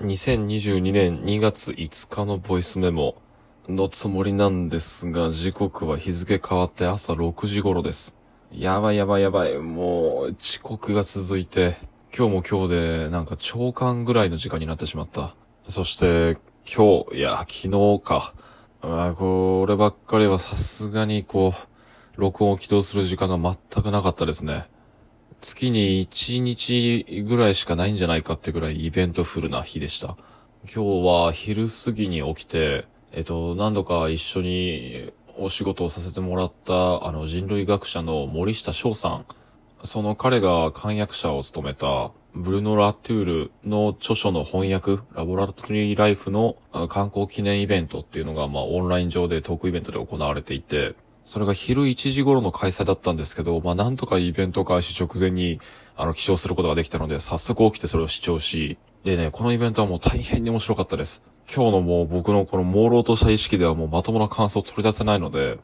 2022年2月5日のボイスメモのつもりなんですが、時刻は日付変わって朝6時頃です。やばいやばいやばい。もう、遅刻が続いて、今日も今日で、なんか長官ぐらいの時間になってしまった。そして、今日、いや、昨日か。あこればっかりはさすがにこう、録音を起動する時間が全くなかったですね。月に1日ぐらいしかないんじゃないかってぐらいイベントフルな日でした。今日は昼過ぎに起きて、えっと、何度か一緒にお仕事をさせてもらった、あの、人類学者の森下翔さん。その彼が漢訳者を務めた、ブルノ・ラトゥールの著書の翻訳、ラボラトリーライフの観光記念イベントっていうのが、まあ、オンライン上でトークイベントで行われていて、それが昼1時頃の開催だったんですけど、まあ、なんとかイベント開始直前に、あの、起床することができたので、早速起きてそれを視聴し、でね、このイベントはもう大変に面白かったです。今日のもう僕のこの朦朧とした意識ではもうまともな感想を取り出せないので、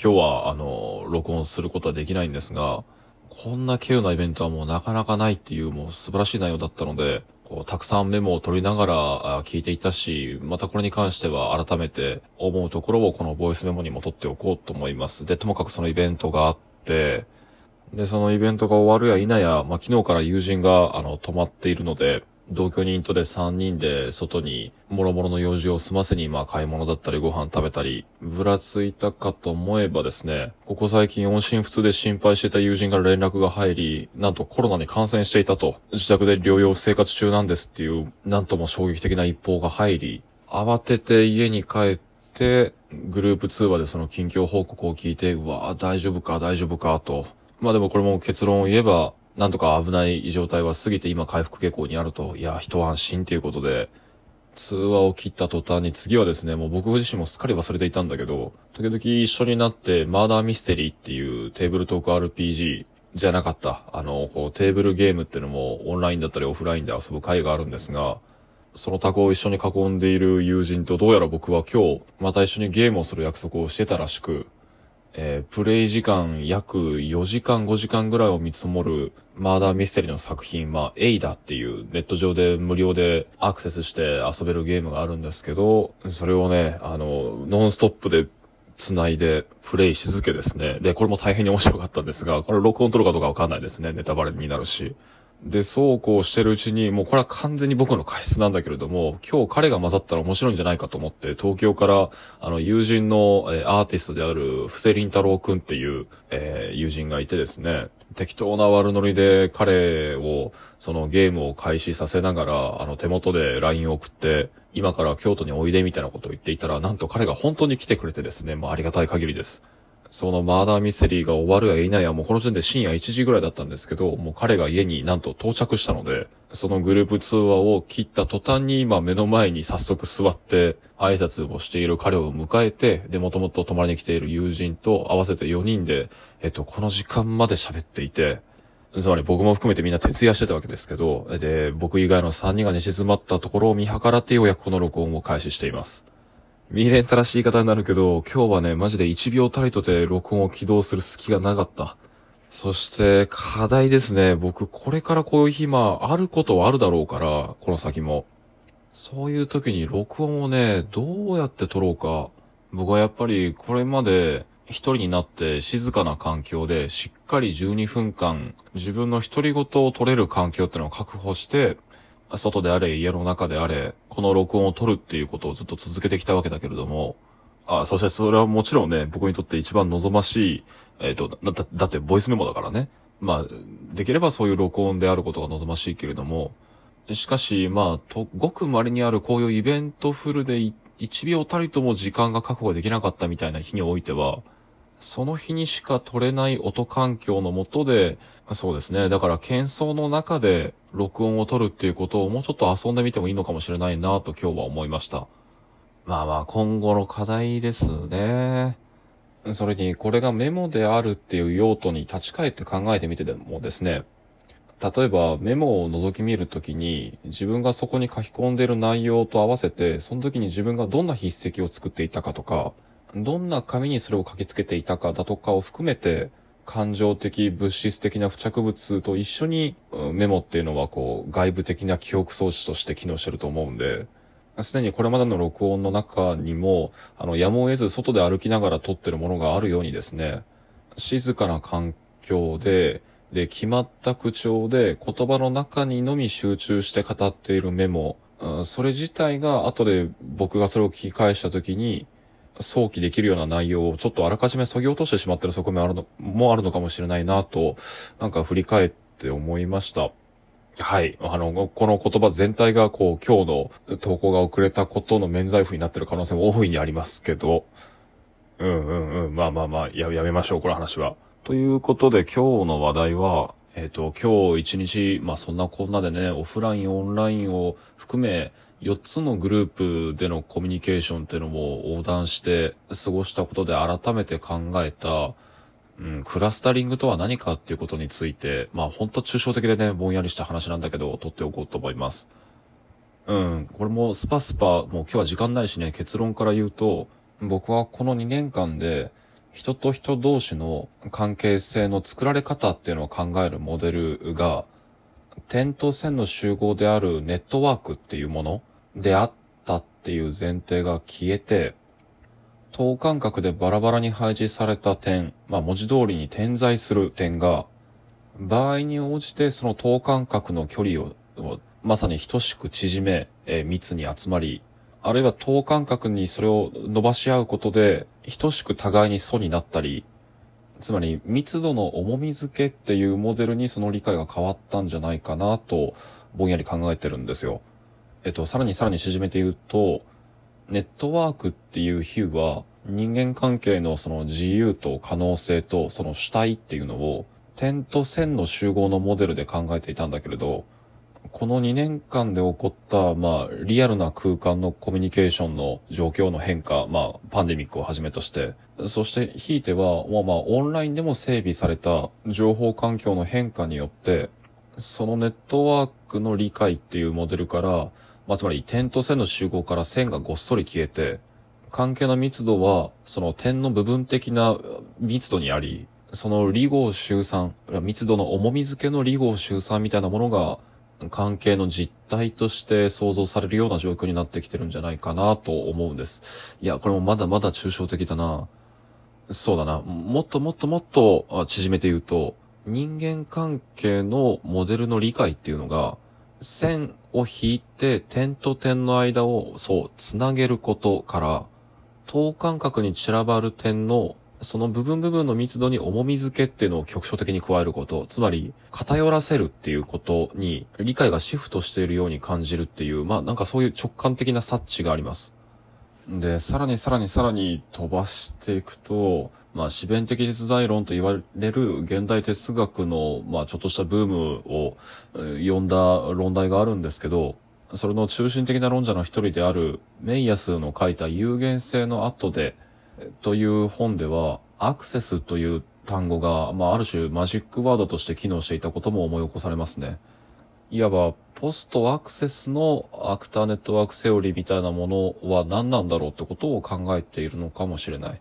今日は、あの、録音することはできないんですが、こんな稀有なイベントはもうなかなかないっていうもう素晴らしい内容だったので、こう、たくさんメモを取りながら聞いていたし、またこれに関しては改めて思うところをこのボイスメモにも取っておこうと思います。で、ともかくそのイベントがあって、で、そのイベントが終わるや否や、まあ、昨日から友人が、あの、泊まっているので、同居人とで3人で外に、諸々の用事を済ませに、まあ、買い物だったりご飯食べたり、ぶらついたかと思えばですね、ここ最近音信不通で心配していた友人から連絡が入り、なんとコロナに感染していたと、自宅で療養生活中なんですっていう、なんとも衝撃的な一報が入り、慌てて家に帰って、グループ通話でその近況報告を聞いて、うわぁ大丈夫か、大丈夫か、と。まあでもこれも結論を言えば、なんとか危ない状態は過ぎて今回復傾向にあると、いや、一安心ということで、通話を切った途端に次はですね、もう僕自身もすっかり忘れていたんだけど、時々一緒になってマーダーミステリーっていうテーブルトーク RPG じゃなかった。あの、こうテーブルゲームっていうのもオンラインだったりオフラインで遊ぶ会があるんですが、そのタコを一緒に囲んでいる友人とどうやら僕は今日また一緒にゲームをする約束をしてたらしく、えープレイ時間約4時間5時間ぐらいを見積もるマーダーミステリーの作品、まあ、エイダっていうネット上で無料でアクセスして遊べるゲームがあるんですけど、それをね、あの、ノンストップで繋いでプレイし続けですね。で、これも大変に面白かったんですが、これ録音取るかどうかわかんないですね。ネタバレになるし。で、そうこうしてるうちに、もうこれは完全に僕の過失なんだけれども、今日彼が混ざったら面白いんじゃないかと思って、東京から、あの、友人の、えーアーティストである、布施林太郎くんっていう、えー友人がいてですね、適当な悪ノリで彼を、そのゲームを開始させながら、あの、手元で LINE を送って、今から京都においでみたいなことを言っていたら、なんと彼が本当に来てくれてですね、もうありがたい限りです。そのマーダーミステリーが終わるや否や、もうこの時点で深夜1時ぐらいだったんですけど、もう彼が家になんと到着したので、そのグループ通話を切った途端に今目の前に早速座って挨拶をしている彼を迎えて、で、もともと泊まりに来ている友人と合わせて4人で、えっと、この時間まで喋っていて、つまり僕も含めてみんな徹夜してたわけですけど、で、僕以外の3人が寝静まったところを見計らってようやくこの録音を開始しています。未練たらしい言い方になるけど、今日はね、マジで1秒たりとて録音を起動する隙がなかった。そして、課題ですね。僕、これからこういう日、まあ、ることはあるだろうから、この先も。そういう時に録音をね、どうやって撮ろうか。僕はやっぱり、これまで、一人になって静かな環境で、しっかり12分間、自分の独り言を撮れる環境ってのを確保して、外であれ、家の中であれ、この録音を取るっていうことをずっと続けてきたわけだけれども、あ、そしてそれはもちろんね、僕にとって一番望ましい、えっ、と、だ、だってボイスメモだからね。まあ、できればそういう録音であることが望ましいけれども、しかし、まあ、と、ごく稀にあるこういうイベントフルで1秒たりとも時間が確保できなかったみたいな日においては、その日にしか撮れない音環境のもとで、そうですね。だから、喧騒の中で録音を撮るっていうことをもうちょっと遊んでみてもいいのかもしれないなと今日は思いました。まあまあ、今後の課題ですね。それに、これがメモであるっていう用途に立ち返って考えてみてでもですね、例えばメモを覗き見るときに自分がそこに書き込んでる内容と合わせてその時に自分がどんな筆跡を作っていたかとかどんな紙にそれを書き付けていたかだとかを含めて感情的、物質的な付着物と一緒に、メモっていうのはこう、外部的な記憶装置として機能してると思うんで、すでにこれまでの録音の中にも、あの、やむを得ず外で歩きながら撮ってるものがあるようにですね、静かな環境で、で、決まった口調で言葉の中にのみ集中して語っているメモ、それ自体が後で僕がそれを聞き返した時に、想起できるような内容をちょっとあらかじめ削ぎ落としてしまってる側面あるの、もあるのかもしれないなと、なんか振り返って思いました。はい。あの、この言葉全体がこう、今日の投稿が遅れたことの免罪符になってる可能性も大いにありますけど、うんうんうん。まあまあまあ、や、やめましょう、この話は。ということで今日の話題は、えっ、ー、と、今日一日、まあそんなこんなでね、オフライン、オンラインを含め、4つのグループでのコミュニケーションっていうのも横断して過ごしたことで改めて考えた、うん、クラスタリングとは何かっていうことについて、まあほんと抽象的でね、ぼんやりした話なんだけど、取っておこうと思います。うん、これもスパスパ、もう今日は時間ないしね、結論から言うと、僕はこの2年間で、人と人同士の関係性の作られ方っていうのを考えるモデルが、点と線の集合であるネットワークっていうものであったっていう前提が消えて、等間隔でバラバラに配置された点、まあ文字通りに点在する点が、場合に応じてその等間隔の距離をまさに等しく縮め、えー、密に集まり、あるいは等間隔にそれを伸ばし合うことで、等しく互いに素になったり、つまり密度の重み付けっていうモデルにその理解が変わったんじゃないかなと、ぼんやり考えてるんですよ。えっと、さらにさらに縮めて言うと、ネットワークっていう比喩は、人間関係のその自由と可能性とその主体っていうのを、点と線の集合のモデルで考えていたんだけれど、この2年間で起こった、まあ、リアルな空間のコミュニケーションの状況の変化、まあ、パンデミックをはじめとして、そして、ひいては、まあまあ、オンラインでも整備された情報環境の変化によって、そのネットワークの理解っていうモデルから、まあ、つまり点と線の集合から線がごっそり消えて、関係の密度は、その点の部分的な密度にあり、その離合集散、密度の重み付けの離合集散みたいなものが、関係の実態として想像されるような状況になってきてるんじゃないかなと思うんです。いや、これもまだまだ抽象的だな。そうだな。もっともっともっと縮めて言うと、人間関係のモデルの理解っていうのが、線を引いて点と点の間をそう、つなげることから、等間隔に散らばる点のその部分部分の密度に重み付けっていうのを局所的に加えること、つまり偏らせるっていうことに理解がシフトしているように感じるっていう、まあなんかそういう直感的な察知があります。で、さらにさらにさらに飛ばしていくと、まあ、四弁的実在論と言われる現代哲学の、まあ、ちょっとしたブームを、呼んだ論題があるんですけど、それの中心的な論者の一人であるメイヤスの書いた有限性の後で、という本では、アクセスという単語が、まあ、ある種マジックワードとして機能していたことも思い起こされますね。いわば、ポストアクセスのアクターネットワークセオリーみたいなものは何なんだろうってことを考えているのかもしれない。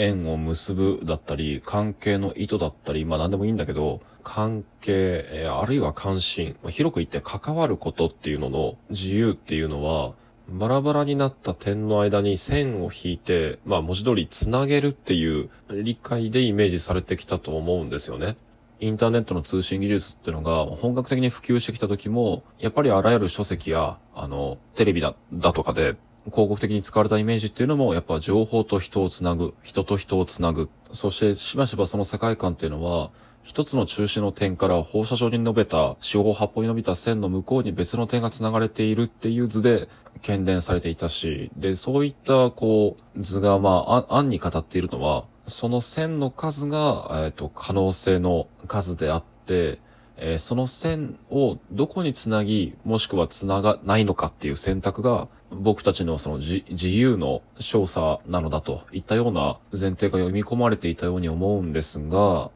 縁を結ぶだったり、関係の意図だったり、まあ何でもいいんだけど、関係、あるいは関心、広く言って関わることっていうのの自由っていうのは、バラバラになった点の間に線を引いて、まあ文字通り繋げるっていう理解でイメージされてきたと思うんですよね。インターネットの通信技術っていうのが本格的に普及してきた時も、やっぱりあらゆる書籍や、あの、テレビだ、だとかで、広告的に使われたイメージっていうのも、やっぱ情報と人をつなぐ、人と人をつなぐ。そしてしばしばその世界観っていうのは、一つの中心の点から放射状に伸びた、四方八方に伸びた線の向こうに別の点が繋がれているっていう図で、懸伝されていたし、で、そういった、こう、図が、まあ、案に語っているのは、その線の数が、えっ、ー、と、可能性の数であって、えー、その線をどこにつなぎ、もしくはつながないのかっていう選択が、僕たちのその自由の少佐なのだといったような前提が読み込まれていたように思うんですが、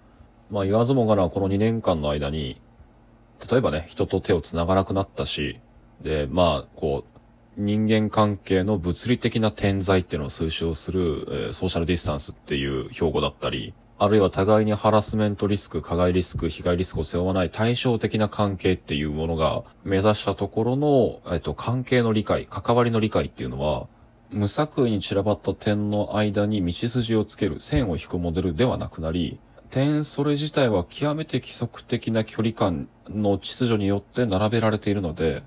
まあ言わずもがなこの2年間の間に、例えばね、人と手を繋がなくなったし、で、まあ、こう、人間関係の物理的な点在っていうのを推奨する、えー、ソーシャルディスタンスっていう標語だったり、あるいは互いにハラスメントリスク、加害リスク、被害リスクを背負わない対照的な関係っていうものが目指したところの、えっと、関係の理解、関わりの理解っていうのは、無作為に散らばった点の間に道筋をつける、線を引くモデルではなくなり、点それ自体は極めて規則的な距離感の秩序によって並べられているので、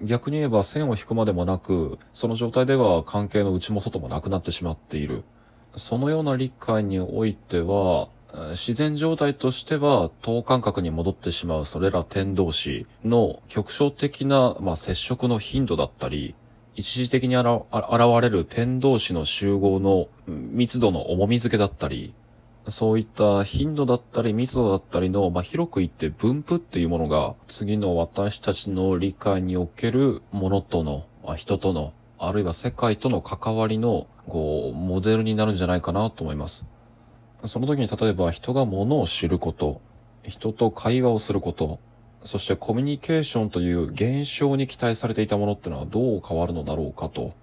逆に言えば線を引くまでもなく、その状態では関係の内も外もなくなってしまっている。そのような理解においては、自然状態としては等間隔に戻ってしまうそれら点同士の局所的な、まあ、接触の頻度だったり、一時的に現れる点同士の集合の密度の重み付けだったり、そういった頻度だったり密度だったりの、まあ、広く言って分布っていうものが、次の私たちの理解におけるものとの、まあ、人との、あるいは世界との関わりの、こう、モデルになるんじゃないかなと思います。その時に例えば人が物を知ること、人と会話をすること、そしてコミュニケーションという現象に期待されていたものってのはどう変わるのだろうかと